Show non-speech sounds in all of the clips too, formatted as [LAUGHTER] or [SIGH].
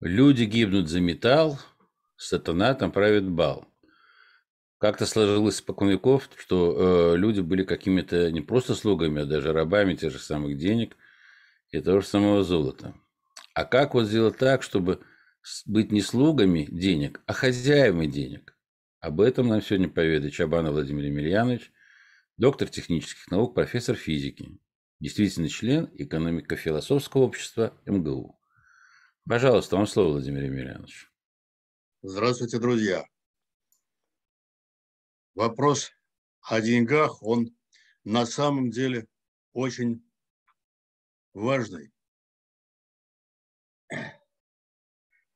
Люди гибнут за металл, сатана там правит бал. Как-то сложилось спокон веков, что э, люди были какими-то не просто слугами, а даже рабами тех же самых денег и того же самого золота. А как вот сделать так, чтобы быть не слугами денег, а хозяевами денег? Об этом нам сегодня поведает Чабанов Владимир Емельянович, доктор технических наук, профессор физики, действительный член экономико-философского общества МГУ. Пожалуйста, вам слово, Владимир Емельянович. Здравствуйте, друзья. Вопрос о деньгах, он на самом деле очень важный.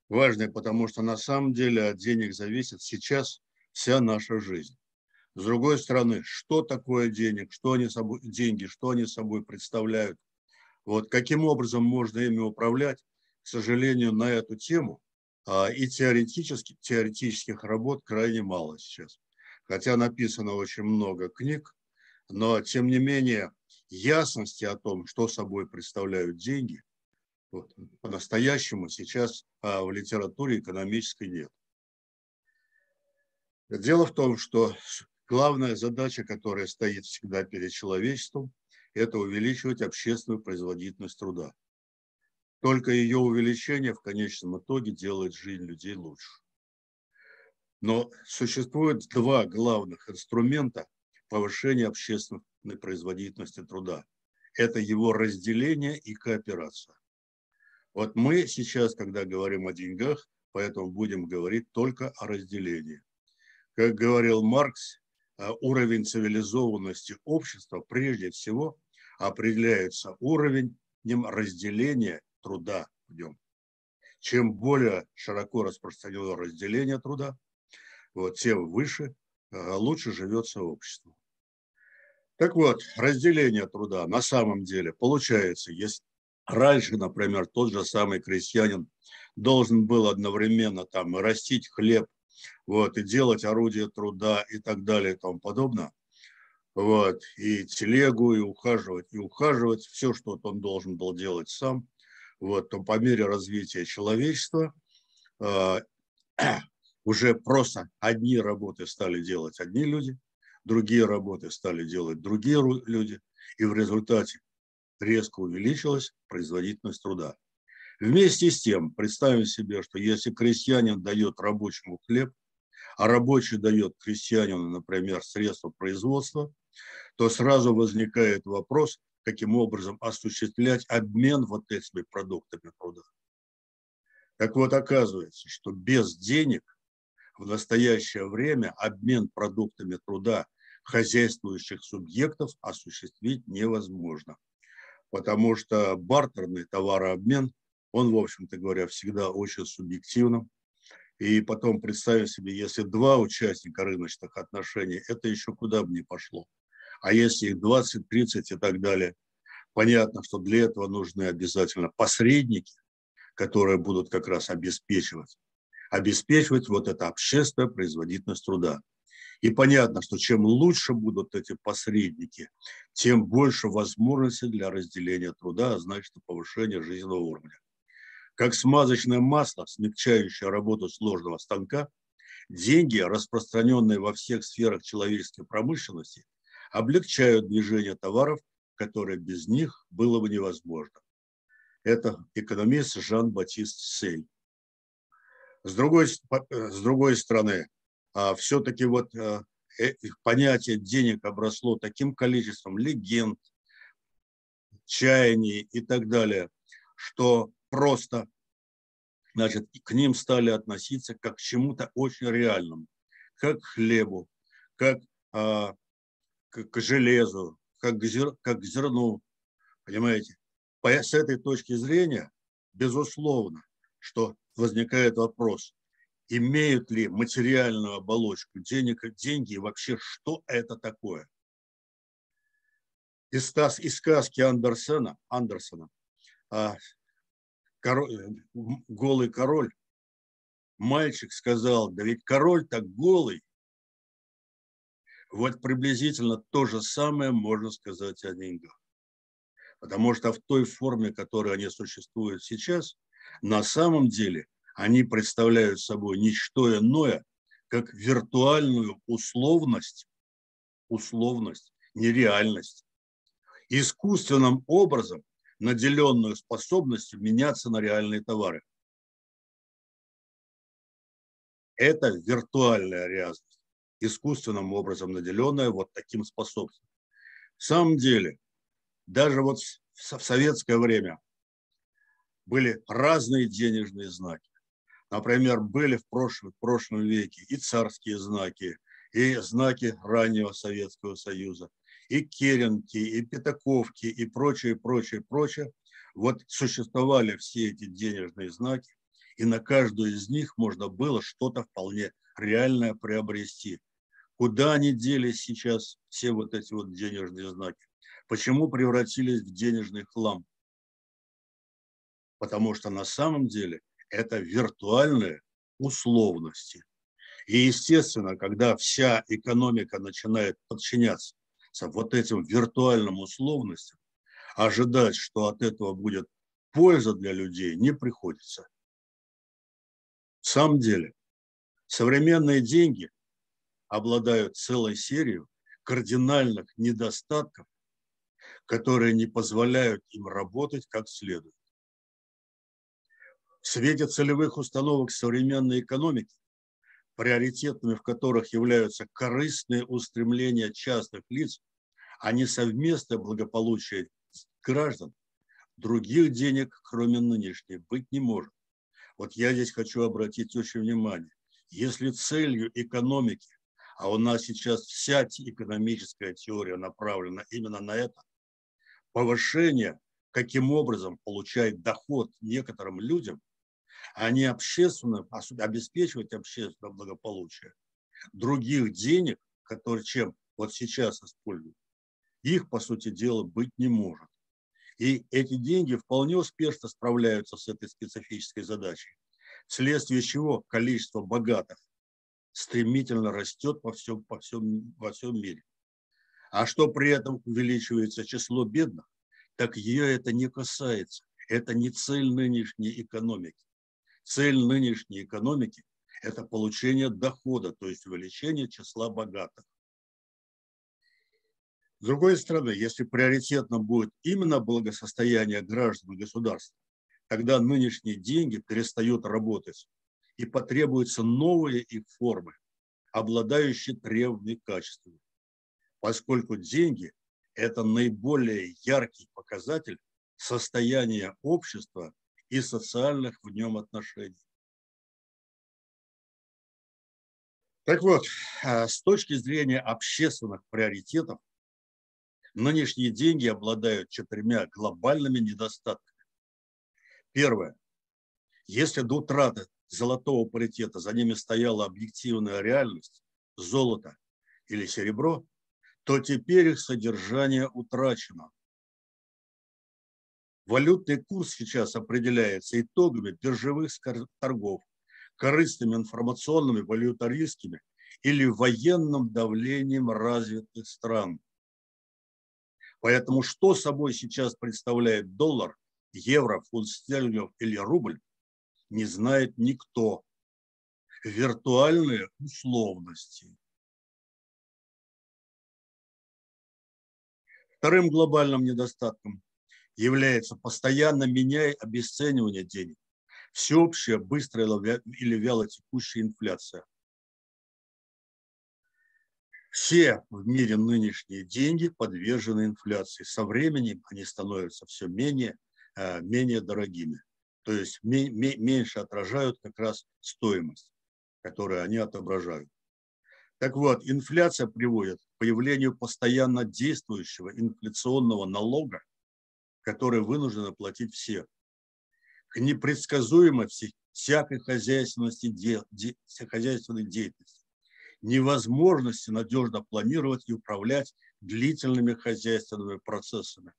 Важный, потому что на самом деле от денег зависит сейчас вся наша жизнь. С другой стороны, что такое денег, что они собой, деньги, что они собой представляют, вот каким образом можно ими управлять, сожалению, на эту тему а, и теоретически, теоретических работ крайне мало сейчас. Хотя написано очень много книг, но тем не менее ясности о том, что собой представляют деньги, вот, по-настоящему сейчас а, в литературе экономической нет. Дело в том, что главная задача, которая стоит всегда перед человечеством, это увеличивать общественную производительность труда. Только ее увеличение в конечном итоге делает жизнь людей лучше. Но существует два главных инструмента повышения общественной производительности труда. Это его разделение и кооперация. Вот мы сейчас, когда говорим о деньгах, поэтому будем говорить только о разделении. Как говорил Маркс, э, уровень цивилизованности общества прежде всего определяется уровнем разделения труда в нем. Чем более широко распространено разделение труда, вот, тем выше, э, лучше живется общество. Так вот, разделение труда на самом деле получается, если раньше, например, тот же самый крестьянин должен был одновременно там растить хлеб, вот, и делать орудие труда и так далее и тому подобное. Вот, и телегу, и ухаживать, и ухаживать, все, что он должен был делать сам. Вот, то по мере развития человечества э, [CLEARS THROAT] уже просто одни работы стали делать одни люди, другие работы стали делать другие люди, и в результате резко увеличилась производительность труда. Вместе с тем, представим себе, что если крестьянин дает рабочему хлеб, а рабочий дает крестьянину, например, средства производства, то сразу возникает вопрос, каким образом осуществлять обмен вот этими продуктами труда. Так вот, оказывается, что без денег в настоящее время обмен продуктами труда хозяйствующих субъектов осуществить невозможно, потому что бартерный товарообмен он, в общем-то говоря, всегда очень субъективным. И потом представить себе, если два участника рыночных отношений, это еще куда бы ни пошло. А если их 20, 30 и так далее, понятно, что для этого нужны обязательно посредники, которые будут как раз обеспечивать, обеспечивать вот это общественная производительность труда. И понятно, что чем лучше будут эти посредники, тем больше возможностей для разделения труда, а значит и повышения жизненного уровня. Как смазочное масло, смягчающее работу сложного станка, деньги, распространенные во всех сферах человеческой промышленности, облегчают движение товаров, которое без них было бы невозможно. Это экономист Жан-Батист Сель. С другой, с другой стороны, а, все-таки вот а, э, понятие денег обросло таким количеством легенд, чаяний и так далее, что просто значит, к ним стали относиться как к чему-то очень реальному, как к хлебу, как а, к, к железу, как к, зер, как к зерну. Понимаете? По, с этой точки зрения, безусловно, что возникает вопрос, имеют ли материальную оболочку денег, деньги и вообще что это такое. Из, из сказки Андерсона, Андерсона а, король, э, голый король, мальчик сказал, да ведь король так голый. Вот приблизительно то же самое можно сказать о деньгах. Потому что в той форме, в которой они существуют сейчас, На самом деле они представляют собой ничто иное, как виртуальную условность, условность, нереальность, искусственным образом наделенную способностью меняться на реальные товары. Это виртуальная реальность, искусственным образом наделенная вот таким способностью. В самом деле, даже вот в советское время были разные денежные знаки. Например, были в прошлом, в прошлом веке и царские знаки, и знаки раннего Советского Союза, и керенки, и пятаковки, и прочее, прочее, прочее. Вот существовали все эти денежные знаки, и на каждую из них можно было что-то вполне реальное приобрести. Куда они делись сейчас, все вот эти вот денежные знаки? Почему превратились в денежный хлам? Потому что на самом деле это виртуальные условности. И, естественно, когда вся экономика начинает подчиняться вот этим виртуальным условностям, ожидать, что от этого будет польза для людей, не приходится. В самом деле, современные деньги обладают целой серией кардинальных недостатков, которые не позволяют им работать как следует. В свете целевых установок современной экономики, приоритетными в которых являются корыстные устремления частных лиц, а не совместное благополучие граждан, других денег, кроме нынешней, быть не может. Вот я здесь хочу обратить очень внимание. Если целью экономики, а у нас сейчас вся экономическая теория направлена именно на это, повышение, каким образом получать доход некоторым людям, а не общественно, обеспечивать общественное благополучие. Других денег, которые чем вот сейчас используют, их, по сути дела, быть не может. И эти деньги вполне успешно справляются с этой специфической задачей, вследствие чего количество богатых стремительно растет по всем, по всем, во всем мире. А что при этом увеличивается число бедных, так ее это не касается. Это не цель нынешней экономики. Цель нынешней экономики – это получение дохода, то есть увеличение числа богатых. С другой стороны, если приоритетно будет именно благосостояние граждан государства, тогда нынешние деньги перестают работать и потребуются новые их формы, обладающие требованными качествами. Поскольку деньги – это наиболее яркий показатель состояния общества и социальных в нем отношений. Так вот, а, с точки зрения общественных приоритетов, нынешние деньги обладают четырьмя глобальными недостатками. Первое. Если до утраты золотого паритета за ними стояла объективная реальность, золото или серебро, то теперь их содержание утрачено. Валютный курс сейчас определяется итогами биржевых торгов, корыстными информационными, валютаристскими или военным давлением развитых стран. Поэтому что собой сейчас представляет доллар, евро, фунт стерлингов или рубль, не знает никто. Виртуальные условности. Вторым глобальным недостатком является постоянно меняя обесценивание денег, всеобщая, быстрая или вяло текущая инфляция. Все в мире нынешние деньги подвержены инфляции. Со временем они становятся все менее, э, менее дорогими. То есть меньше отражают как раз стоимость, которую они отображают. Так вот, инфляция приводит к появлению постоянно действующего инфляционного налога, который вынуждены платить все, к непредсказуемости всякой хозяйственности, де, де, хозяйственной деятельности, невозможности надежно планировать и управлять длительными хозяйственными процессами.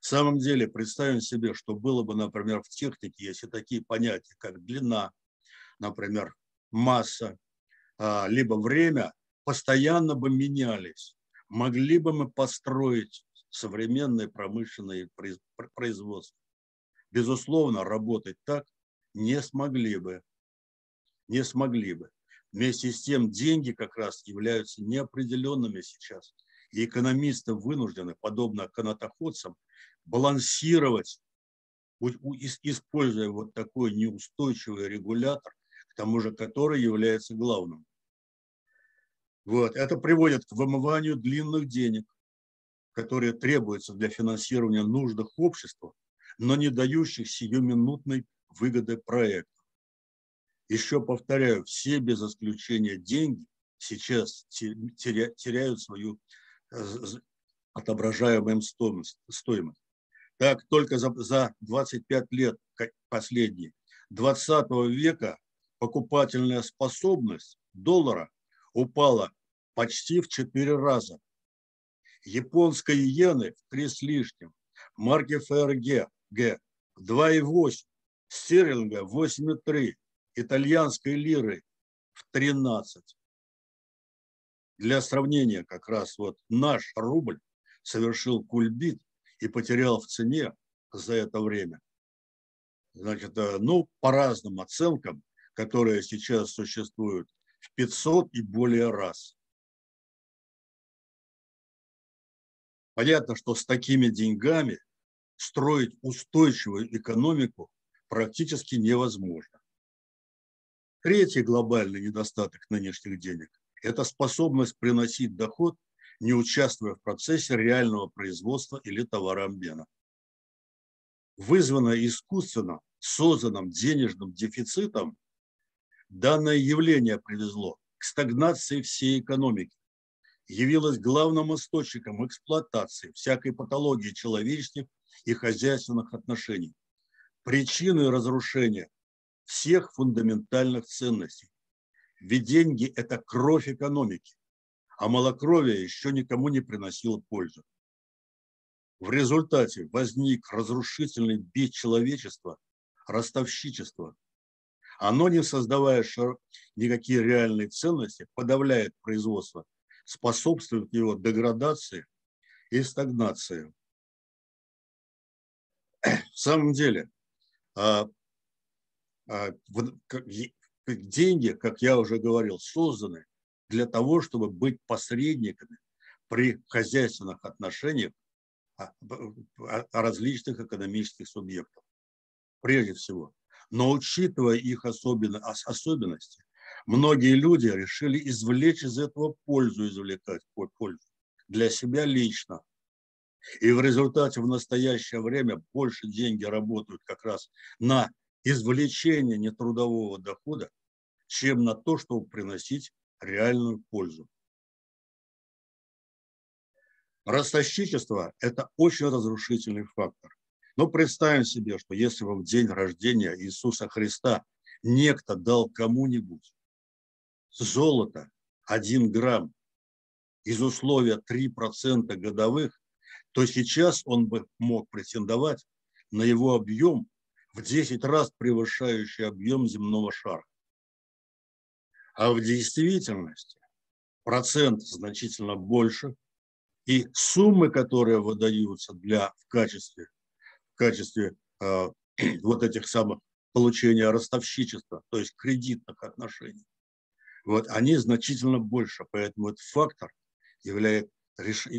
В самом деле, представим себе, что было бы, например, в технике, если такие понятия, как длина, например, масса, а, либо время, постоянно бы менялись. Могли бы мы построить современное промышленное производство. безусловно, работать так не смогли бы. Не смогли бы. Вместе с тем деньги как раз являются неопределенными сейчас. И экономисты вынуждены, подобно канатоходцам, балансировать, используя вот такой неустойчивый регулятор, к тому же который является главным. Вот. Это приводит к вымыванию длинных денег, которые требуются для финансирования нужных общества, но не дающих сиюминутной выгоды проекта. Еще повторяю, все без исключения деньги сейчас теряют свою отображаемую стоимость. Так, только за, за 25 лет последние 20 века покупательная способность доллара упала почти в 4 раза. Японской иены в 3 с лишним, марки ФРГ Г 2,8, стерлинга 8,3, итальянской лиры в 13. Для сравнения, как раз вот наш рубль совершил кульбит и потерял в цене за это время. Значит, э, ну, по разным оценкам, которые сейчас существуют, в 500 и более раз. Понятно, что с такими деньгами строить устойчивую экономику практически невозможно. Третий глобальный недостаток нынешних денег – это способность приносить доход, не участвуя в процессе реального производства или товарообмена. Вызванное искусственно созданным денежным дефицитом, данное явление привезло к стагнации всей экономики, явилось главным источником эксплуатации всякой патологии человеческих и хозяйственных отношений, причиной разрушения всех фундаментальных ценностей. Ведь деньги – это кровь экономики, а малокровие еще никому не приносило пользу. В результате возник разрушительный бед человечества, ростовщичество. Оно, не создавая никакие реальные ценности, подавляет производство, способствует его деградации и стагнации. В самом деле, а, а, деньги, как я уже говорил, созданы для того, чтобы быть посредниками при хозяйственных отношениях а, различных экономических субъектов, прежде всего. Но учитывая их особенности, многие люди решили извлечь из этого пользу, извлекать пользу для себя лично. И в результате в настоящее время больше деньги работают как раз на извлечения нетрудового дохода, чем на то, чтобы приносить реальную пользу. Ростовщичество – это очень разрушительный фактор. Но представим себе, что если бы в день рождения Иисуса Христа некто дал кому-нибудь золото 1 грамм из условия 3% годовых, то сейчас он бы мог претендовать на его объем в 10 раз превышающий объем земного шара. А в действительности процент значительно больше, и суммы, которые выдаются для, в качестве, в качестве э, [CLEARS THROAT] вот этих самых получения ростовщичества, то есть кредитных отношений, вот, они значительно больше. Поэтому этот фактор является,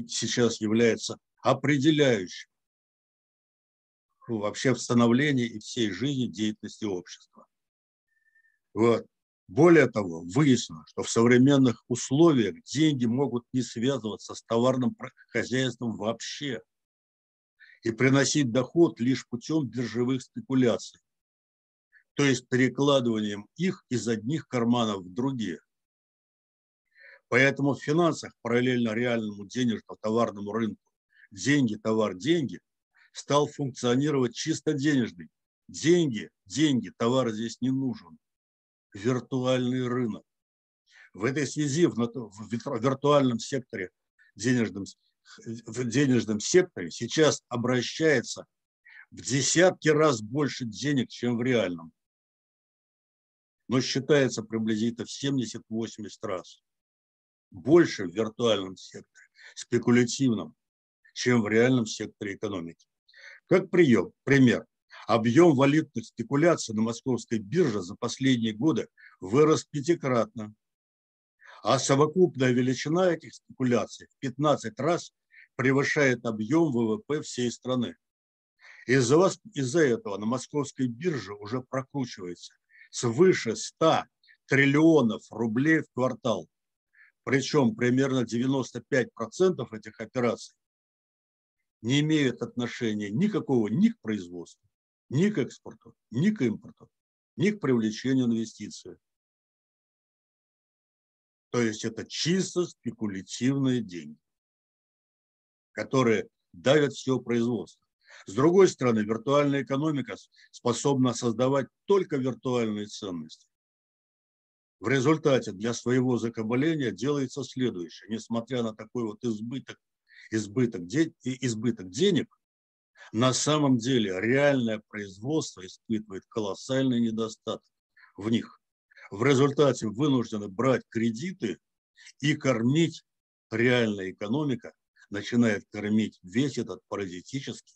сейчас является определяющим вообще в становлении и всей жизни деятельности общества. Вот. Более того, выяснено, что в современных условиях деньги могут не связываться с товарным хозяйством вообще и приносить доход лишь путем биржевых спекуляций, то есть перекладыванием их из одних карманов в другие. Поэтому в финансах параллельно реальному денежному товарному рынку деньги, товар, деньги стал функционировать чисто денежный. Деньги, деньги, товар здесь не нужен. Виртуальный рынок. В этой связи в, виртуальном секторе, денежном, в денежном секторе сейчас обращается в десятки раз больше денег, чем в реальном. Но считается приблизительно в 70-80 раз. Больше в виртуальном секторе, спекулятивном, чем в реальном секторе экономики. Как прием, пример. Объем валютных спекуляций на московской бирже за последние годы вырос пятикратно. А совокупная величина этих спекуляций в 15 раз превышает объем ВВП всей страны. Из-за вас, из-за этого на московской бирже уже прокручивается свыше 100 триллионов рублей в квартал. Причем примерно 95% этих операций не имеют отношения никакого ни к производству, ни к экспорту, ни к импорту, ни к привлечению инвестиций. То есть это чисто спекулятивные деньги, которые давят все производство. С другой стороны, виртуальная экономика способна создавать только виртуальные ценности. В результате для своего закабаления делается следующее. Несмотря на такой вот избыток, избыток, де, избыток денег, на самом деле реальное производство испытывает колоссальный недостаток в них. В результате вынуждены брать кредиты и кормить реальная экономика, начинает кормить весь этот паразитический,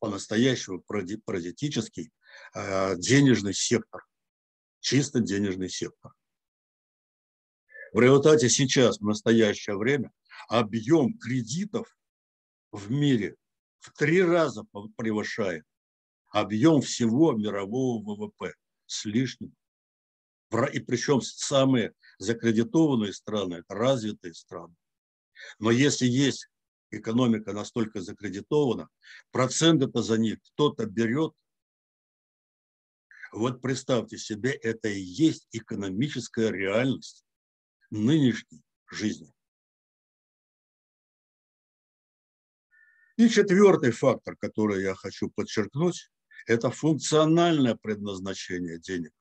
по-настоящему паразитический э, денежный сектор, чисто денежный сектор. В результате сейчас, в настоящее время, объем кредитов в мире в три раза превышает объем всего мирового ВВП с лишним. И причем самые закредитованные страны – это развитые страны. Но если есть экономика настолько закредитована, проценты-то за них кто-то берет. Вот представьте себе, это и есть экономическая реальность нынешней жизни. И четвертый фактор, который я хочу подчеркнуть, это функциональное предназначение денег.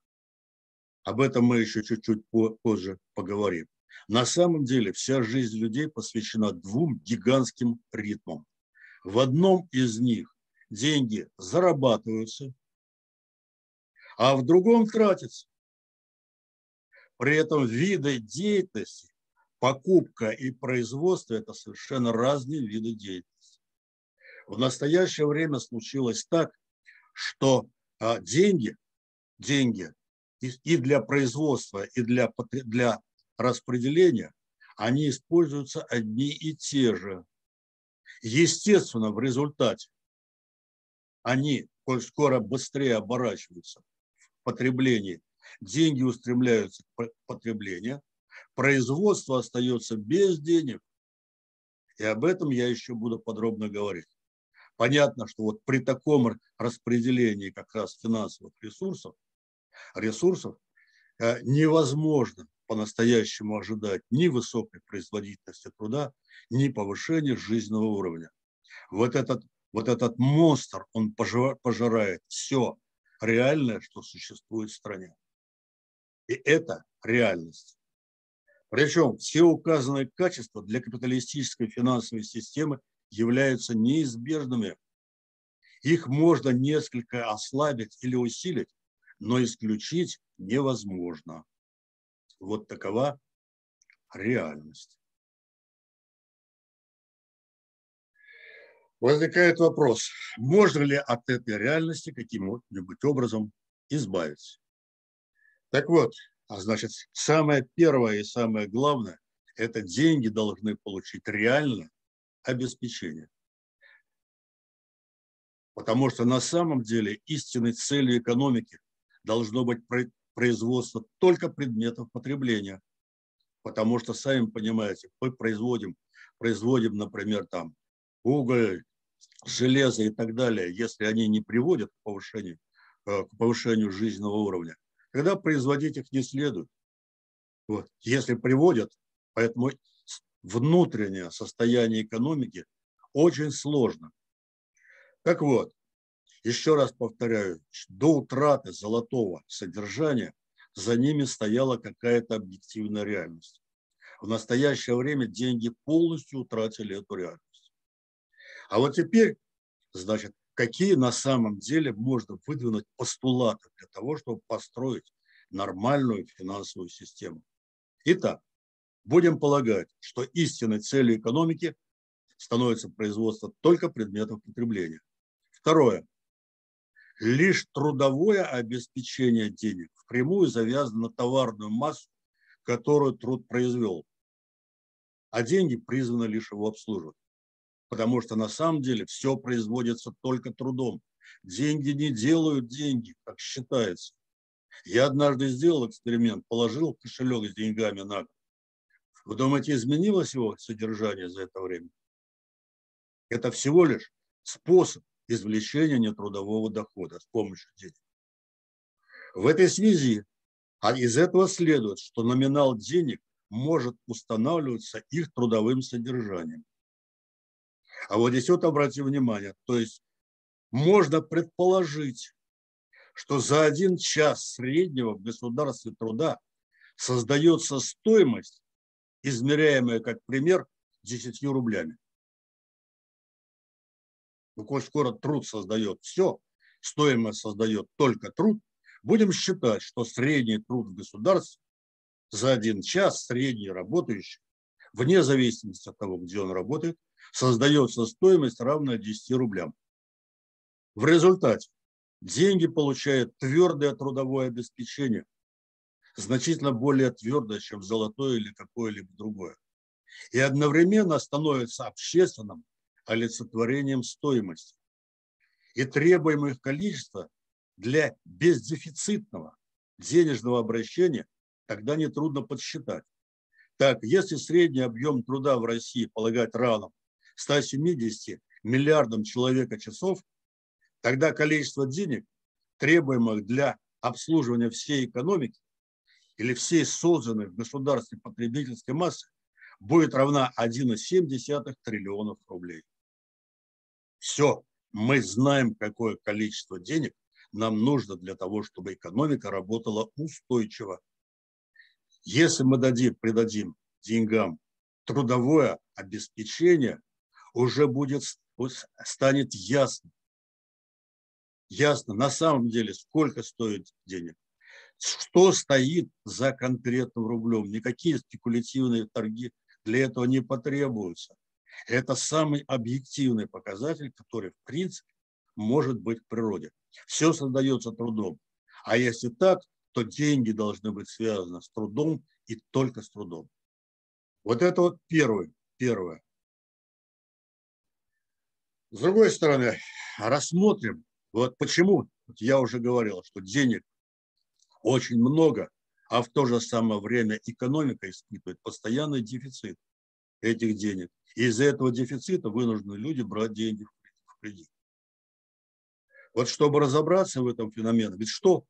Об этом мы еще чуть-чуть позже поговорим. На самом деле вся жизнь людей посвящена двум гигантским ритмам. В одном из них деньги зарабатываются, а в другом тратятся. При этом виды деятельности, покупка и производство – это совершенно разные виды деятельности. В настоящее время случилось так, что а, деньги, деньги и для производства, и для, для распределения, они используются одни и те же. Естественно, в результате они, коль скоро быстрее оборачиваются в потреблении, деньги устремляются к потреблению, производство остается без денег. И об этом я еще буду подробно говорить. Понятно, что вот при таком распределении как раз финансовых ресурсов, ресурсов э, невозможно по-настоящему ожидать ни высокой производительности труда, ни повышения жизненного уровня. Вот этот, вот этот монстр, он пожирает все реальное, что существует в стране. И это реальность. Причем все указанные качества для капиталистической финансовой системы являются неизбежными. Их можно несколько ослабить или усилить, но исключить невозможно. Вот такова реальность. Возникает вопрос, можно ли от этой реальности каким-нибудь образом избавиться? Так вот, а значит, самое первое и самое главное – это деньги должны получить реально обеспечения. Потому что на самом деле истинной целью экономики должно быть производство только предметов потребления. Потому что, сами понимаете, мы производим, производим, например, там уголь, железо и так далее, если они не приводят к повышению, э, к повышению жизненного уровня, тогда производить их не следует. Вот. Если приводят, поэтому внутреннее состояние экономики очень сложно. Так вот, еще раз повторяю, до утраты золотого содержания за ними стояла какая-то объективная реальность. В настоящее время деньги полностью утратили эту реальность. А вот теперь, значит, какие на самом деле можно выдвинуть постулаты для того, чтобы построить нормальную финансовую систему. Итак, Будем полагать, что истинной целью экономики становится производство только предметов потребления. Второе. Лишь трудовое обеспечение денег впрямую завязано на товарную массу, которую труд произвел. А деньги призваны лишь его обслуживать. Потому что на самом деле все производится только трудом. Деньги не делают деньги, как считается. Я однажды сделал эксперимент, положил кошелек с деньгами на год. Вы думаете, изменилось его содержание за это время? Это всего лишь способ извлечения нетрудового дохода с помощью денег. В этой связи а из этого следует, что номинал денег может устанавливаться их трудовым содержанием. А вот здесь вот обратите внимание, то есть можно предположить, что за один час среднего в государстве труда создается стоимость, измеряемая, как пример, 10 рублями. Ну, коль скоро труд создает все, стоимость создает только труд, будем считать, что средний труд в государстве за один час, средний работающий, вне зависимости от того, где он работает, создается стоимость, равная 10 рублям. В результате деньги получает твердое трудовое обеспечение, значительно более твердое, чем золотое или какое-либо другое. И одновременно становится общественным олицетворением стоимости. И требуемое количество для бездефицитного денежного обращения тогда нетрудно подсчитать. Так, если средний объем труда в России полагать равным 170 миллиардам человека часов, тогда количество денег, требуемых для обслуживания всей экономики или всей созданной в государстве потребительской массы, будет равна 1,7 триллионов рублей. Все, мы знаем, какое количество денег нам нужно для того, чтобы экономика работала устойчиво. Если мы дадим, придадим деньгам трудовое обеспечение, уже будет, станет ясно, ясно на самом деле, сколько стоит денег, что стоит за конкретным рублем. Никакие спекулятивные торги для этого не потребуются. Это самый объективный показатель, который, в принципе, может быть в природе. Все создается трудом. А если так, то деньги должны быть связаны с трудом и только с трудом. Вот это вот первое. первое. С другой стороны, рассмотрим, вот почему, я уже говорил, что денег очень много, а в то же самое время экономика испытывает постоянный дефицит этих денег. Из-за этого дефицита вынуждены люди брать деньги в кредит. Вот чтобы разобраться в этом феномене, ведь что,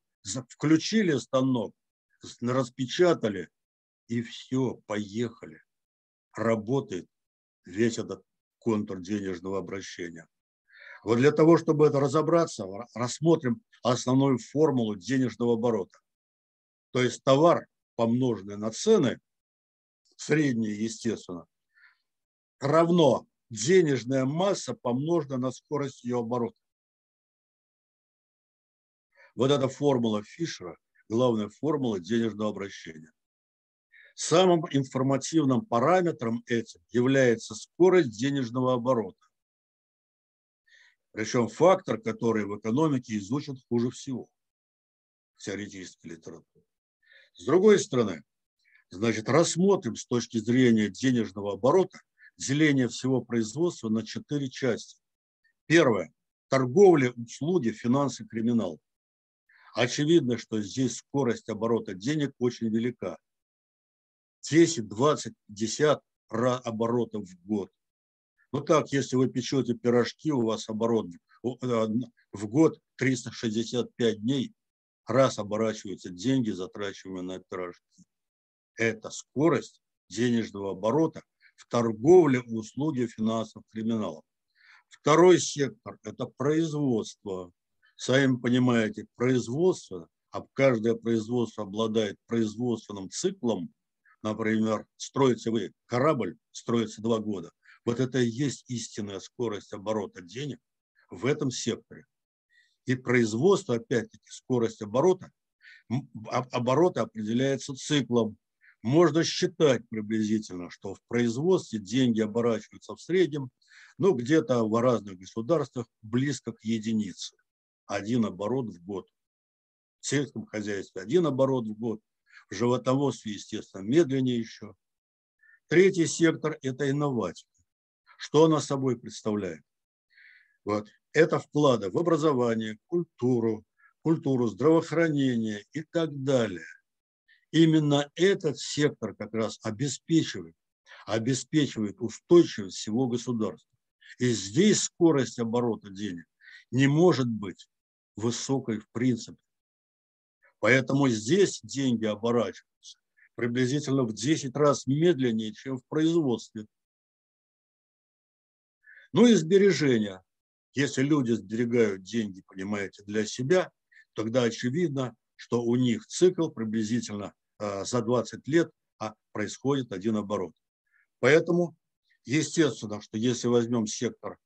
включили станок, распечатали, и все, поехали. Работает весь этот контур денежного обращения. Вот для того, чтобы это разобраться, рассмотрим основную формулу денежного оборота. То есть товар, помноженный на цены, средние, естественно, равно денежная масса, помноженная на скорость ее оборота. Вот эта формула Фишера, главная формула денежного обращения. Самым информативным параметром этим является скорость денежного оборота. Причем фактор, который в экономике изучен хуже всего в теоретической литературе. С другой стороны, значит, рассмотрим с точки зрения денежного оборота деление всего производства на четыре части. Первое – торговля, услуги, финансы, криминал. Очевидно, что здесь скорость оборота денег очень велика. 10, 20, 50 оборотов в год. Ну так, если вы печете пирожки, у вас оборот э, в год 365 дней, раз оборачиваются деньги, затрачиваемые на пирожки. Это скорость денежного оборота в торговле, услуге финансовых криминалов. Второй сектор – это производство. Сами понимаете, производство, а каждое производство обладает производственным циклом, например, строите вы корабль, строится два года. Вот это и есть истинная скорость оборота денег в этом секторе. И производство, опять-таки, скорость оборота, оборота определяется циклом можно считать приблизительно, что в производстве деньги оборачиваются в среднем, ну, где-то в разных государствах близко к единице. один оборот в год. В сельском хозяйстве один оборот в год. В животноводстве, естественно, медленнее еще. Третий сектор – это инноватика. Что она собой представляет? Вот. Это вклады в образование, культуру, культуру, здравоохранение и так далее. Именно этот сектор как раз обеспечивает, обеспечивает устойчивость всего государства. И здесь скорость оборота денег не может быть высокой в принципе. Поэтому здесь деньги оборачиваются приблизительно в 10 раз медленнее, чем в производстве. Ну и сбережения. Если люди сберегают деньги, понимаете, для себя, тогда очевидно, что у них цикл приблизительно э, за 20 лет а происходит один оборот. Поэтому, естественно, что если возьмем сектор,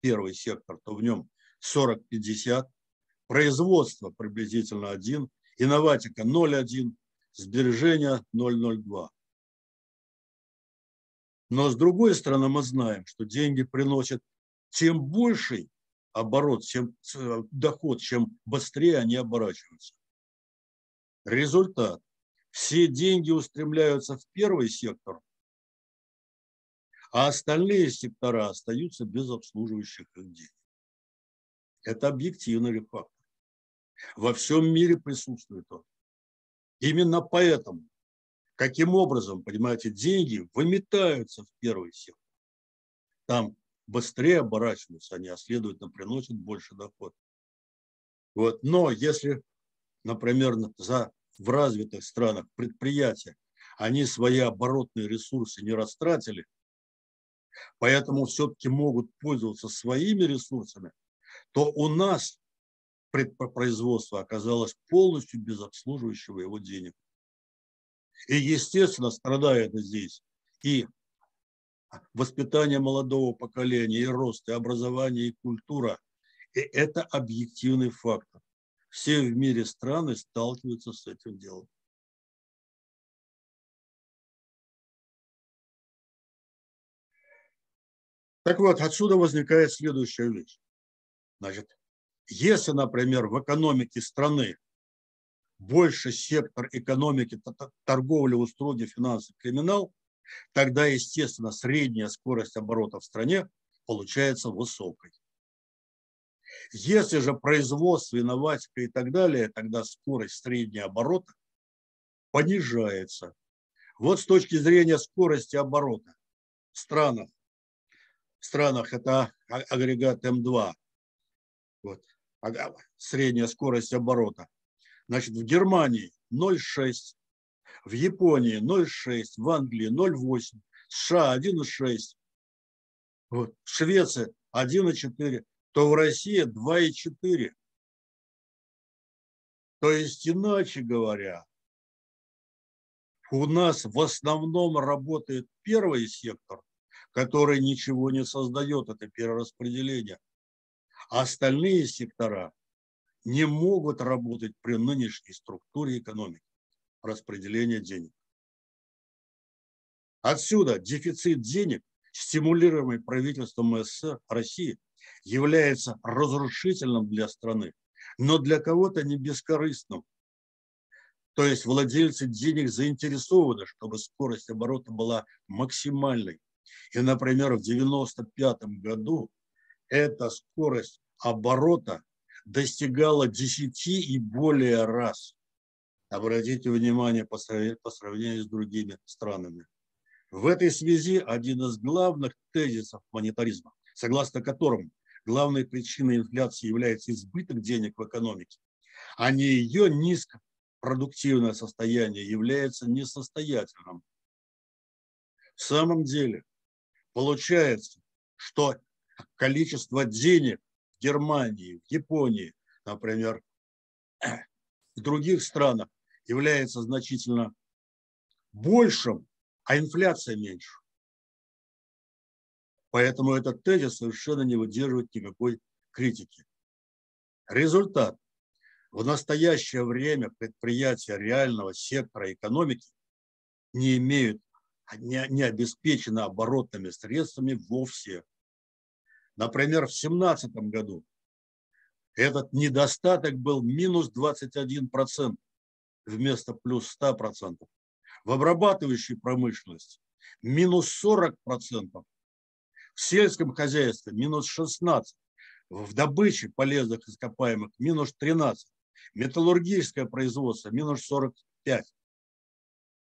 первый сектор, то в нем 40-50, производство приблизительно 1, инноватика 0,1, сбережения 0,02. Но с другой стороны мы знаем, что деньги приносят тем больший оборот, чем э, доход, чем быстрее они оборачиваются. Результат. Все деньги устремляются в первый сектор, а остальные сектора остаются без обслуживающих их денег. Это объективный факт. Во всем мире присутствует он. Именно поэтому, каким образом, понимаете, деньги выметаются в первый сектор. Там быстрее оборачиваются они, а следовательно приносят больше доход. Вот. Но если, например, за, в развитых странах предприятия, они свои оборотные ресурсы не растратили, поэтому все-таки могут пользоваться своими ресурсами, то у нас производство оказалось полностью без обслуживающего его денег. И, естественно, страдает здесь и воспитание молодого поколения, и рост, и образование, и культура. И это объективный фактор. Все в мире страны сталкиваются с этим делом. Так вот, отсюда возникает следующая вещь. Значит, если, например, в экономике страны больше сектор экономики, торговли, услуги, финансы, криминал, тогда, естественно, средняя скорость оборота в стране получается высокой. Если же производство, инноватика и так далее, тогда скорость среднего оборота понижается. Вот с точки зрения скорости оборота в странах, в странах это агрегат М2, вот, средняя скорость оборота. Значит, в Германии 0,6, в Японии 0,6, в Англии 0,8, США 1,6, вот, в Швеции 1,4, то в России 2,4. То есть, иначе говоря, у нас в основном работает первый сектор, который ничего не создает, это перераспределение. А остальные сектора не могут работать при нынешней структуре экономики распределения денег. Отсюда дефицит денег, стимулируемый правительством СССР России, является разрушительным для страны, но для кого-то не бескорыстным. То есть владельцы денег заинтересованы, чтобы скорость оборота была максимальной. И, например, в 1995 году эта скорость оборота достигала 10 и более раз. Обратите внимание по сравнению с другими странами. В этой связи один из главных тезисов монетаризма, согласно которым главной причиной инфляции является избыток денег в экономике, а не ее низкопродуктивное состояние является несостоятельным. В самом деле получается, что количество денег Германии, в Японии, например, в других странах является значительно большим, а инфляция меньше. Поэтому этот тезис совершенно не выдерживает никакой критики. Результат. В настоящее время предприятия реального сектора экономики не имеют, не, не обеспечены оборотными средствами вовсе. Например, в 2017 году Этот недостаток был минус 21% вместо плюс 100%. В обрабатывающей промышленности минус 40%. В сельском хозяйстве минус 16%. В добыче полезных ископаемых минус 13%. Металлургическое производство минус 45%.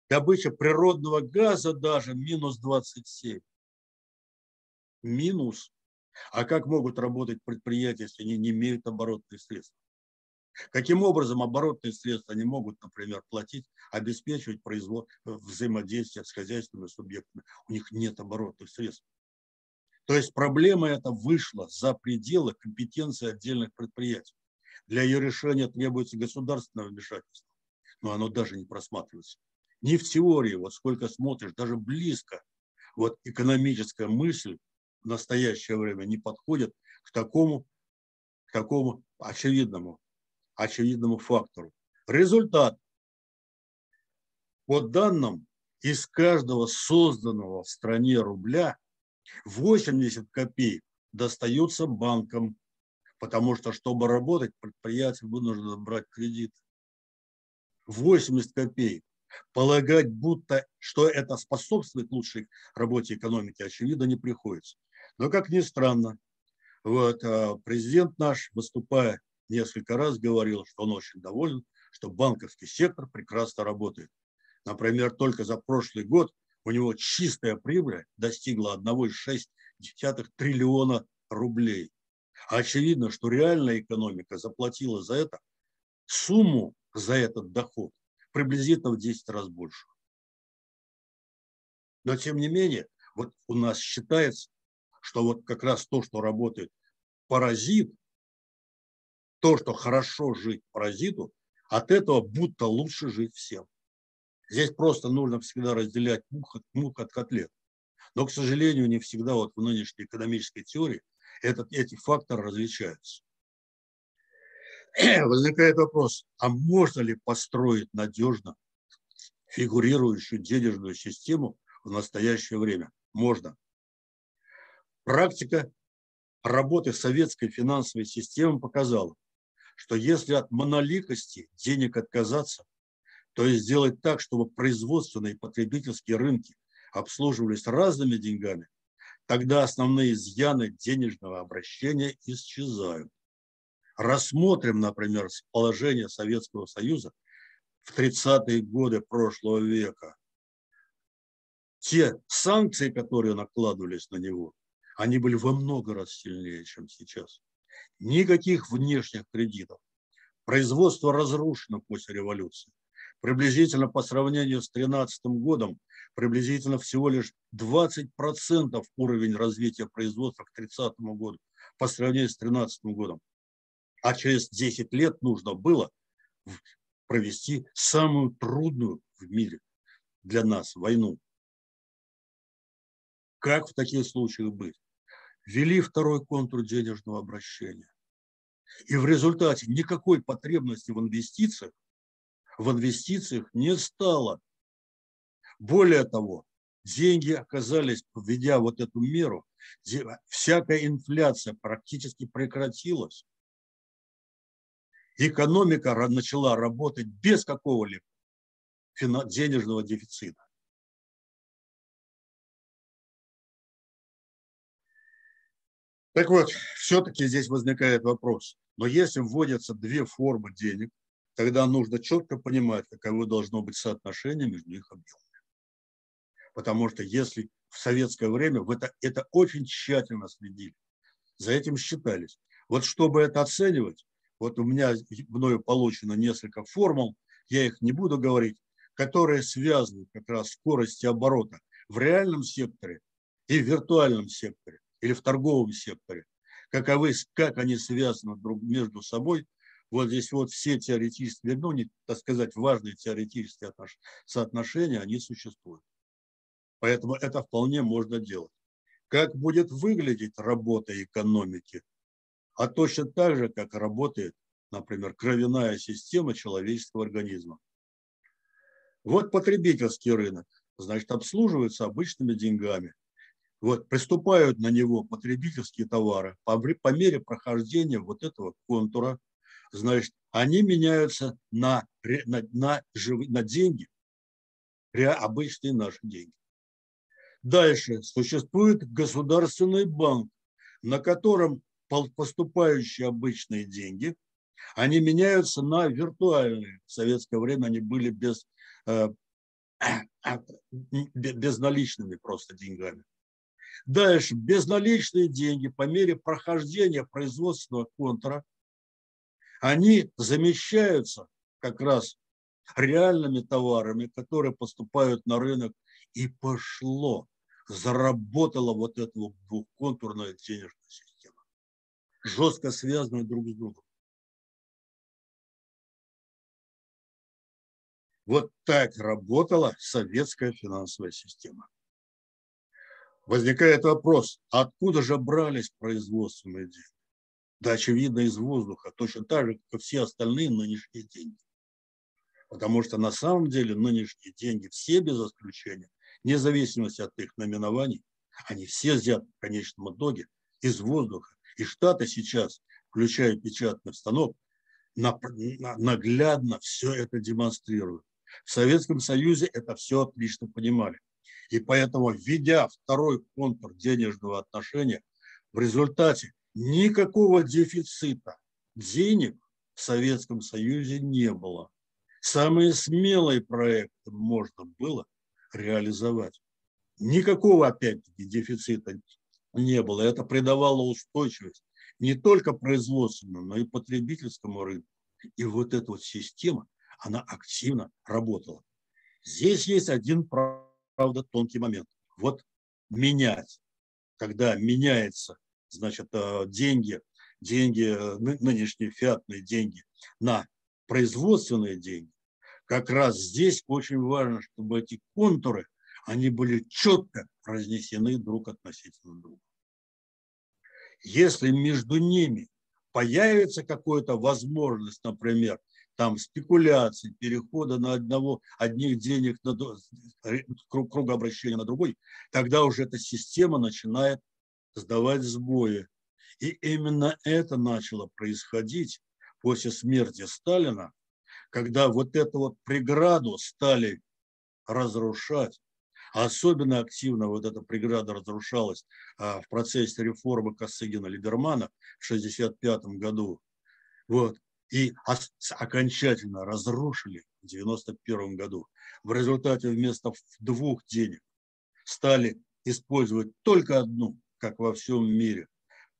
Добыча природного газа даже минус 27. Минус. А как могут работать предприятия, если они не имеют оборотных средств? Каким образом оборотные средства они могут, например, платить, обеспечивать производ... взаимодействие с хозяйственными субъектами? У них нет оборотных средств. То есть проблема эта вышла за пределы компетенции отдельных предприятий. Для ее решения требуется государственное вмешательство, но оно даже не просматривается. Не в теории, вот сколько смотришь, даже близко. Вот экономическая мысль в настоящее время не подходит к такому, к такому очевидному, очевидному фактору. Результат. По данным из каждого созданного в стране рубля 80 копеек достаются банкам, потому что, чтобы работать, предприятие нужно брать кредит. 80 копеек. Полагать, будто что это способствует лучшей работе экономики, очевидно, не приходится. Но, как ни странно, вот, а, президент наш, выступая несколько раз, говорил, что он очень доволен, что банковский сектор прекрасно работает. Например, только за прошлый год у него чистая прибыль достигла 1,6 триллиона рублей. Очевидно, что реальная экономика заплатила за это сумму, за этот доход, приблизительно в 10 раз больше. Но тем не менее, вот у нас считается, что вот как раз то, что работает паразит, то, что хорошо жить паразиту, от этого будто лучше жить всем. Здесь просто нужно всегда разделять мух от, мух от котлет. Но, к сожалению, не всегда вот в нынешней экономической теории этот, эти факторы различаются. [CLEARS THROAT] возникает вопрос, а можно ли построить надежно фигурирующую денежную систему в настоящее время? Можно. Практика работы советской финансовой системы показала, что если от моноликости денег отказаться, то есть сделать так, чтобы производственные и потребительские рынки обслуживались разными деньгами, тогда основные изъяны денежного обращения исчезают. Рассмотрим, например, положение Советского Союза в 30-е годы прошлого века, те санкции, которые накладывались на него, они были во много раз сильнее, чем сейчас. Никаких внешних кредитов. Производство разрушено после революции. Приблизительно по сравнению с 2013 годом, приблизительно всего лишь 20% уровень развития производства к 30 году по сравнению с 2013 годом. А через 10 лет нужно было провести самую трудную в мире для нас войну. Как в таких случаях быть? Ввели второй контур денежного обращения. И в результате никакой потребности в инвестициях, в инвестициях не стало. Более того, деньги оказались, введя вот эту меру, всякая инфляция практически прекратилась экономика начала работать без какого-либо денежного дефицита. Так вот, все-таки здесь возникает вопрос. Но если вводятся две формы денег, тогда нужно четко понимать, каково должно быть соотношение между их объемами. Потому что если в советское время в это, это очень тщательно следили, за этим считались. Вот чтобы это оценивать, вот у меня мною получено несколько формул, я их не буду говорить, которые связаны как раз скорости оборота в реальном секторе и в виртуальном секторе или в торговом секторе. Каковы, как они связаны друг между собой. Вот здесь вот все теоретические, ну, не, так сказать, важные теоретические соотношения, они существуют. Поэтому это вполне можно делать. Как будет выглядеть работа экономики а точно так же, как работает, например, кровяная система человеческого организма. Вот потребительский рынок, значит, обслуживается обычными деньгами. Вот, приступают на него потребительские товары, по, по мере прохождения вот этого контура, значит, они меняются на, на, на, на деньги, обычные наши деньги. Дальше существует государственный банк, на котором поступающие обычные деньги, они меняются на виртуальные. В советское время они были без, э, [COUGHS] безналичными просто деньгами. Дальше, безналичные деньги по мере прохождения производственного контура, они замещаются как раз реальными товарами, которые поступают на рынок, и пошло, заработала вот эта двухконтурная денежная система, жестко связанная друг с другом. Вот так работала советская финансовая система. Возникает вопрос, откуда же брались производственные деньги? Да, очевидно, из воздуха, точно так же, как и все остальные нынешние деньги. Потому что на самом деле нынешние деньги, все без исключения, вне зависимости от их наименований, они все взяты в конечном итоге из воздуха. И Штаты сейчас, включая печатный станок, наглядно все это демонстрируют. В Советском Союзе это все отлично понимали. И поэтому, введя второй контур денежного отношения, в результате никакого дефицита денег в Советском Союзе не было. Самые смелые проекты можно было реализовать. Никакого, опять-таки, дефицита не было. Это придавало устойчивость не только производственному, но и потребительскому рынку. И вот эта вот система, она активно работала. Здесь есть один, правда, тонкий момент. Вот менять, когда меняется, значит, э, деньги, деньги, э, нынешние фиатные деньги на производственные деньги, как раз здесь очень важно, чтобы эти контуры, они были четко разнесены друг относительно друга. Если между ними появится какая-то возможность, например, там спекуляции, перехода на одного, одних денег на круг, круг обращения на другой, тогда уже эта система начинает сдавать сбои. И именно это начало происходить после смерти Сталина, когда вот эту вот преграду стали разрушать, особенно активно вот эта преграда разрушалась а, в процессе реформы Косыгина-Либермана в 1965 году. Вот и окончательно разрушили в 1991 году. В результате вместо двух денег стали использовать только одну, как во всем мире.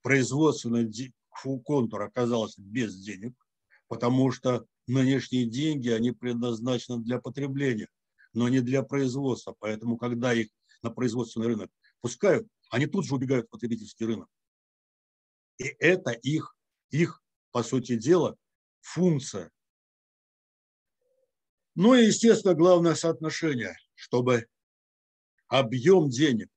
Производственный контур оказался без денег, потому что нынешние деньги, они предназначены для потребления, но не для производства. Поэтому, когда их на производственный рынок пускают, они тут же убегают в потребительский рынок. И это их, их по сути дела, функция. Ну и, естественно, главное соотношение, чтобы объем денег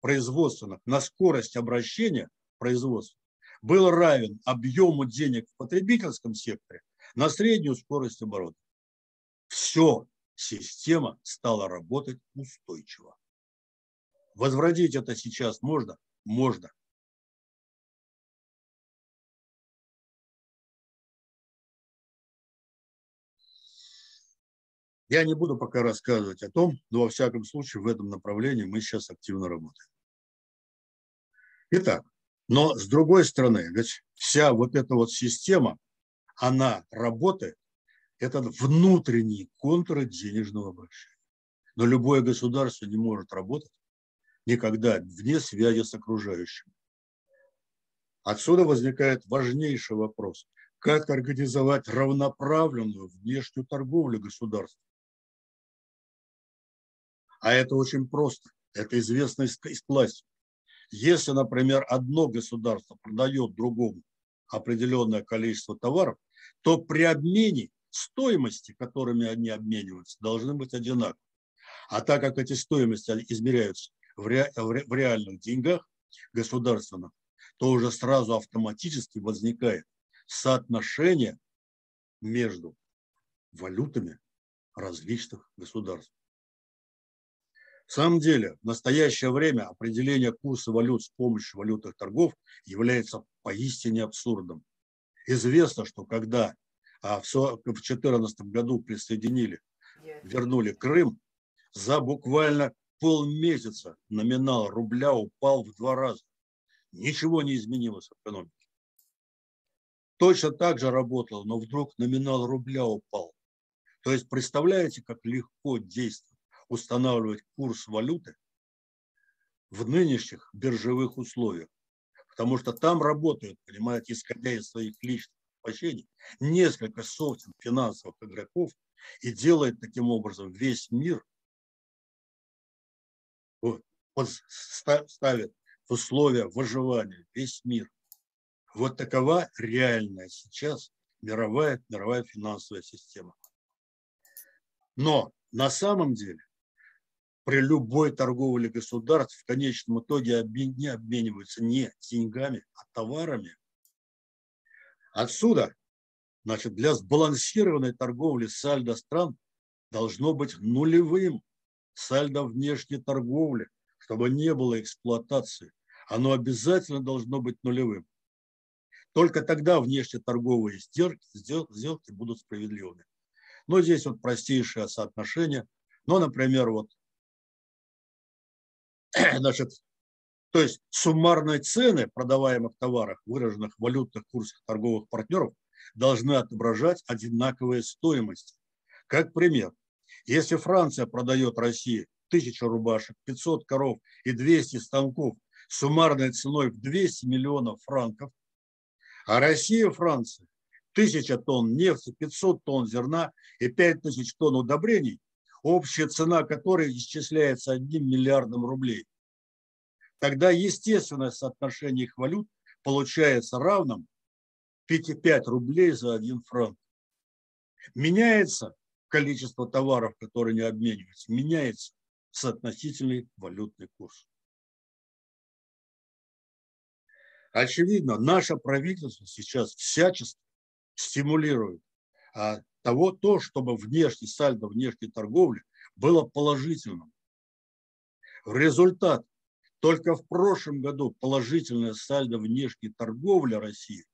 производственных на скорость обращения производства был равен объему денег в потребительском секторе на среднюю скорость оборота. Все, система стала работать устойчиво. Возвратить это сейчас можно? Можно. Я не буду пока рассказывать о том, но во всяком случае в этом направлении мы сейчас активно работаем. Итак, но с другой стороны, ведь вся вот эта вот система, она работает, это внутренние контуры денежного обращения. Но любое государство не может работать никогда вне связи с окружающим. Отсюда возникает важнейший вопрос. Как организовать равноправленную внешнюю торговлю государства? А это очень просто. Это известно из, из классики. Если, например, одно государство продает другому определенное количество товаров, то при обмене стоимости, которыми они обмениваются, должны быть одинаковы. А так как эти стоимости измеряются в, ре, в реальных деньгах государственных, то уже сразу автоматически возникает соотношение между валютами различных государств. В самом деле, в настоящее время определение курса валют с помощью валютных торгов является поистине абсурдом. Известно, что когда а в 2014 году присоединили, вернули Крым, за буквально полмесяца номинал рубля упал в два раза. Ничего не изменилось в экономике. Точно так же работало, но вдруг номинал рубля упал. То есть представляете, как легко действовать, устанавливать курс валюты в нынешних биржевых условиях. Потому что там работают, понимаете, исходя из своих личных предпочтений, несколько сотен финансовых игроков и делает таким образом весь мир, вот, ставит в условия выживания весь мир. Вот такова реальная сейчас мировая, мировая финансовая система. Но на самом деле при любой торговле государств в конечном итоге не обмениваются не деньгами, а товарами. Отсюда, значит, для сбалансированной торговли сальдо стран должно быть нулевым сальдо внешней торговли, чтобы не было эксплуатации. Оно обязательно должно быть нулевым. Только тогда внешнеторговые сделки, сделки будут справедливыми. Но здесь вот простейшее соотношение. Ну, например, вот, [CLEARS THROAT] значит, то есть суммарные цены продаваемых товаров, выраженных в валютных курсах торговых партнеров, должны отображать одинаковые стоимости. Как пример, если Франция продает России 1000 рубашек, 500 коров и 200 станков суммарной ценой в 200 миллионов франков, а Россия, Франция, 1000 тонн нефти, 500 тонн зерна и 5000 тонн удобрений, общая цена которой исчисляется одним миллиардом рублей. Тогда естественное соотношение их валют получается равным 5,5 рублей за один франк. Меняется количество товаров, которые не обмениваются, меняется соотносительный валютный курс. Очевидно, наше правительство сейчас всячески стимулирует а, того, то, чтобы внешний сальдо внешней торговли было положительным. Результат только в прошлом году положительное сальдо внешней торговли России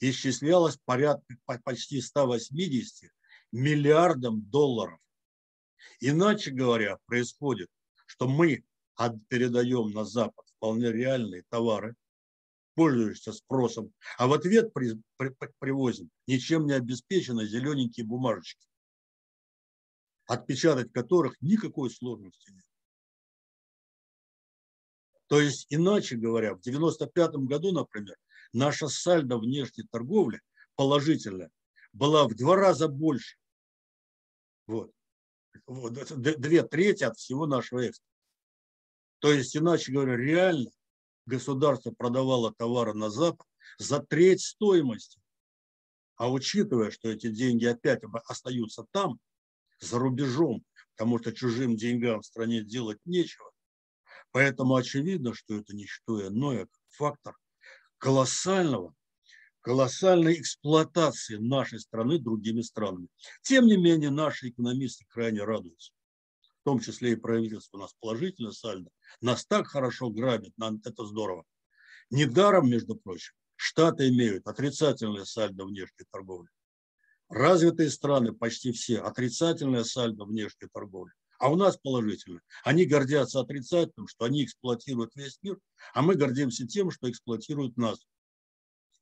исчислялось порядка почти 180 миллиардам долларов. Иначе говоря, происходит, что мы передаем на Запад вполне реальные товары, пользуешься спросом, а в ответ при, при, привозим ничем не обеспеченные зелененькие бумажечки, отпечатать которых никакой сложности нет. То есть, иначе говоря, в 1995 году, например, наша сальдо внешней торговли положительная была в два раза больше. Вот. Две трети от всего нашего экспорта. То есть, иначе говоря, реально государство продавало товары на Запад за треть стоимости. А учитывая, что эти деньги опять остаются там, за рубежом, потому что чужим деньгам в стране делать нечего, поэтому очевидно, что это не что иное, фактор колоссального, колоссальной эксплуатации нашей страны другими странами. Тем не менее, наши экономисты крайне радуются в том числе и правительство у нас положительно сальдо, нас так хорошо грабит, нам это здорово. Недаром, между прочим, Штаты имеют отрицательное сальдо внешней торговли. Развитые страны почти все отрицательное сальдо внешней торговли. А у нас положительно. Они гордятся отрицательным, что они эксплуатируют весь мир, а мы гордимся тем, что эксплуатируют нас.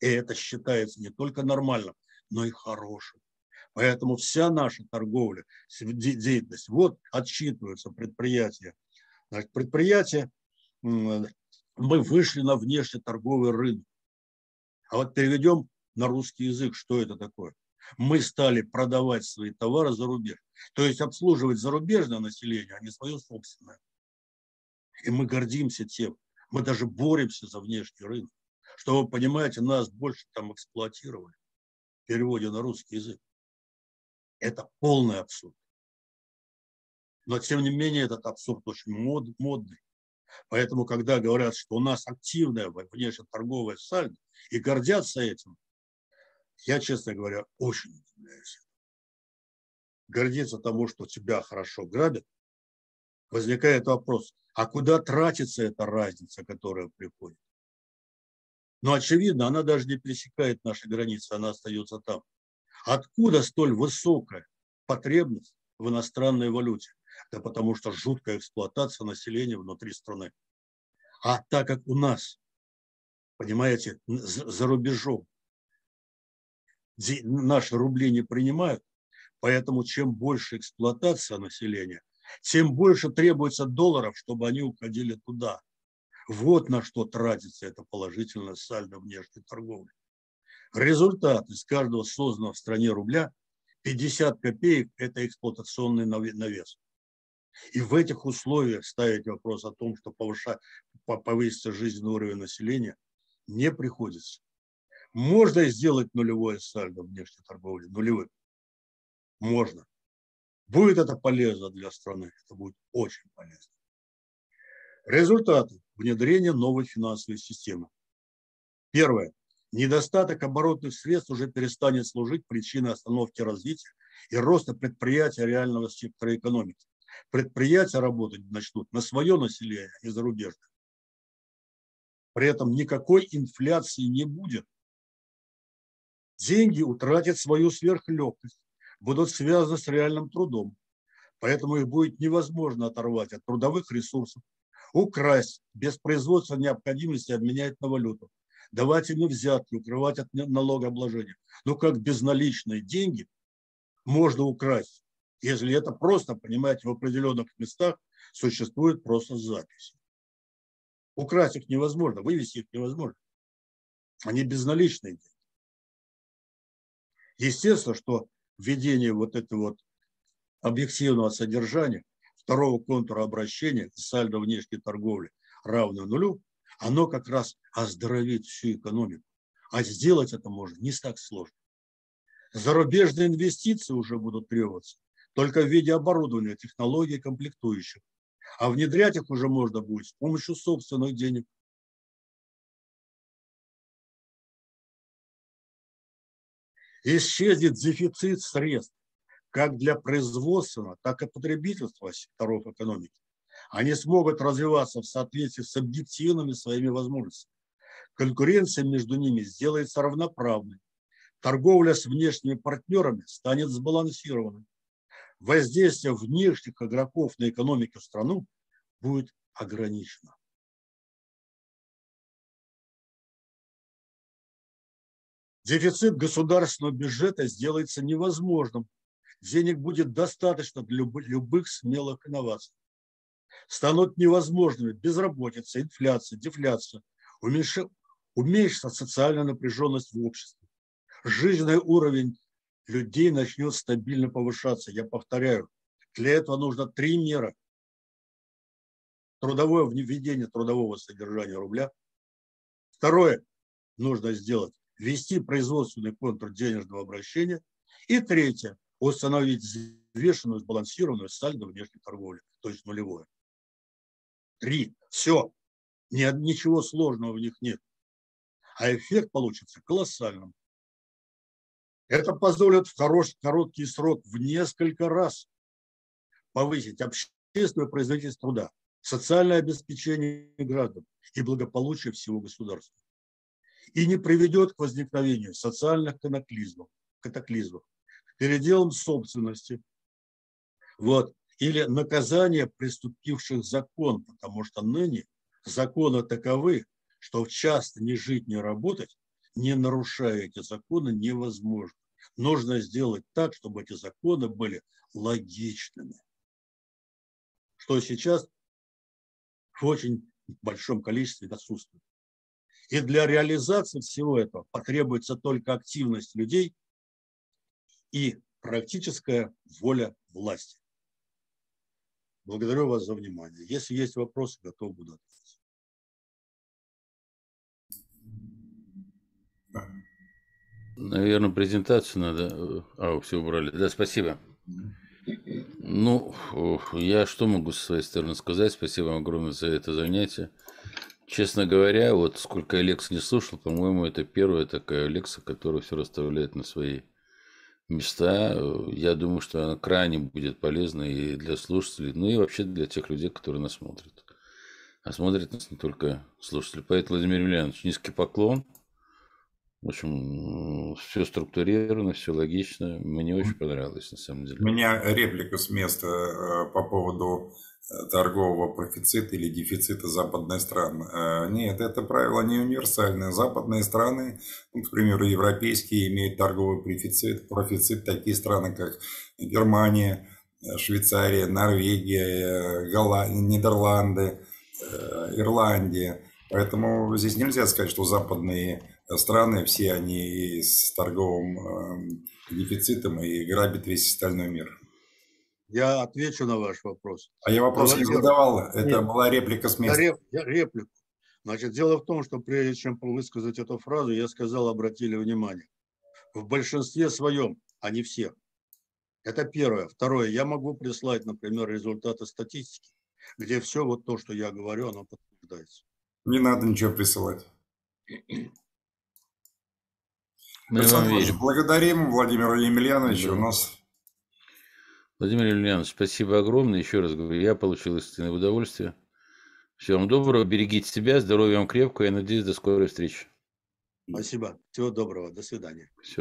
И это считается не только нормальным, но и хорошим. Поэтому вся наша торговля, деятельность, вот отчитываются предприятия. Значит, предприятия, мы вышли на внешнеторговый рынок. А вот переведем на русский язык, что это такое. Мы стали продавать свои товары за рубеж. То есть обслуживать зарубежное население, а не свое собственное. И мы гордимся тем. Мы даже боремся за внешний рынок. Что вы понимаете, нас больше там эксплуатировали в переводе на русский язык. Это полный абсурд. Но, тем не менее, этот абсурд очень мод, модный. Поэтому, когда говорят, что у нас активная внешнеторговая сальдо и гордятся этим, я, честно говоря, очень удивляюсь. Гордиться тому, что тебя хорошо грабят, возникает вопрос, а куда тратится эта разница, которая приходит? Но очевидно, она даже не пересекает наши границы, она остается там. Откуда столь высокая потребность в иностранной валюте? Да потому что жуткая эксплуатация населения внутри страны. А так как у нас, понимаете, за рубежом наши рубли не принимают, поэтому чем больше эксплуатация населения, тем больше требуется долларов, чтобы они уходили туда. Вот на что тратится это положительное сальдо внешней торговли. Результат из каждого созданного в стране рубля 50 копеек – это эксплуатационный навес. И в этих условиях ставить вопрос о том, что повышать, повысится жизненный уровень населения, не приходится. Можно сделать нулевое сальдо внешней торговли, нулевым. Можно. Будет это полезно для страны, это будет очень полезно. Результаты внедрения новой финансовой системы. Первое. Недостаток оборотных средств уже перестанет служить причиной остановки развития и роста предприятия реального сектора экономики. Предприятия работать начнут на свое население и зарубежное. При этом никакой инфляции не будет. Деньги утратят свою сверхлегкость, будут связаны с реальным трудом. Поэтому их будет невозможно оторвать от трудовых ресурсов, украсть без производства необходимости обменять на валюту, давать им взятки, укрывать от налогообложения. Но как безналичные деньги можно украсть, если это просто, понимаете, в определенных местах существует просто запись. Украсть их невозможно, вывести их невозможно. Они безналичные деньги. Естественно, что введение вот этого вот объективного содержания, второго контура обращения, сальдо внешней торговли равно нулю, оно как раз оздоровит всю экономику. А сделать это можно не так сложно. Зарубежные инвестиции уже будут требоваться только в виде оборудования, технологий, комплектующих. А внедрять их уже можно будет с помощью собственных денег. Исчезнет дефицит средств как для производственного, так и потребительства секторов экономики. Они смогут развиваться в соответствии с объективными своими возможностями. Конкуренция между ними сделается равноправной. Торговля с внешними партнерами станет сбалансированной. Воздействие внешних игроков на экономику страну будет ограничено. Дефицит государственного бюджета сделается невозможным. Денег будет достаточно для любых смелых инноваций станут невозможными безработица, инфляция, дефляция, уменьшится социальная напряженность в обществе. Жизненный уровень людей начнет стабильно повышаться. Я повторяю, для этого нужно три меры. Трудовое введение трудового содержания рубля. Второе, нужно сделать, ввести производственный контур денежного обращения. И третье, установить взвешенную, сбалансированную сальдо внешней торговли, то есть нулевое. Три. Все. Ни, ничего сложного в них нет. А эффект получится колоссальным. Это позволит в хороший, короткий срок в несколько раз повысить общественную производительность труда, социальное обеспечение граждан и благополучие всего государства. И не приведет к возникновению социальных катаклизмов, катаклизмов переделом собственности, вот, или наказание приступивших закон, потому что ныне законы таковы, что часто не жить, не работать, не нарушая эти законы, невозможно. Нужно сделать так, чтобы эти законы были логичными. Что сейчас в очень большом количестве отсутствует. И для реализации всего этого потребуется только активность людей и практическая воля власти. Благодарю вас за внимание. Если есть вопросы, готов буду ответить. Наверное, презентацию надо... А, все убрали. Да, спасибо. Ну, я что могу со своей стороны сказать? Спасибо вам огромное за это занятие. Честно говоря, вот сколько я лекций не слушал, по-моему, это первая такая лекция, которая все расставляет на свои места. Я думаю, что она крайне будет полезна и для слушателей, ну и вообще для тех людей, которые нас смотрят. А смотрят нас не только слушатели. Поэтому, Владимир Юлианович, низкий поклон. В общем, все структурировано, все логично. Мне очень понравилось, на самом деле. У меня реплика с места э, по поводу э, торгового профицита или дефицита западных стран. Э, нет, это правило не универсальное. Западные страны, ну, к примеру, европейские, имеют торговый профицит, профицит такие страны, как Германия, Швейцария, Норвегия, Голландия, Нидерланды, Ирландия. Поэтому здесь нельзя сказать, что западные страны, все они с торговым дефицитом и грабят весь остальной мир. Я отвечу на ваш вопрос. А я вопрос Давайте... не задавал, это Нет. была реплика с места. Я, я реплику. Значит, дело в том, что прежде чем высказать эту фразу, я сказал, обратили внимание. В большинстве своем, а не всех. Это первое. Второе, я могу прислать, например, результаты статистики, где все вот то, что я говорю, оно подтверждается. Не надо ничего присылать. Мы вам верим. Благодарим Владимира Емельяновича. Да. У нас Владимир Емельянович, спасибо огромное. Еще раз говорю, я получил истинное удовольствие. Всего вам доброго, берегите себя, здоровья вам крепкого. Я надеюсь, до скорой встречи. Спасибо. Всего доброго. До свидания. Все.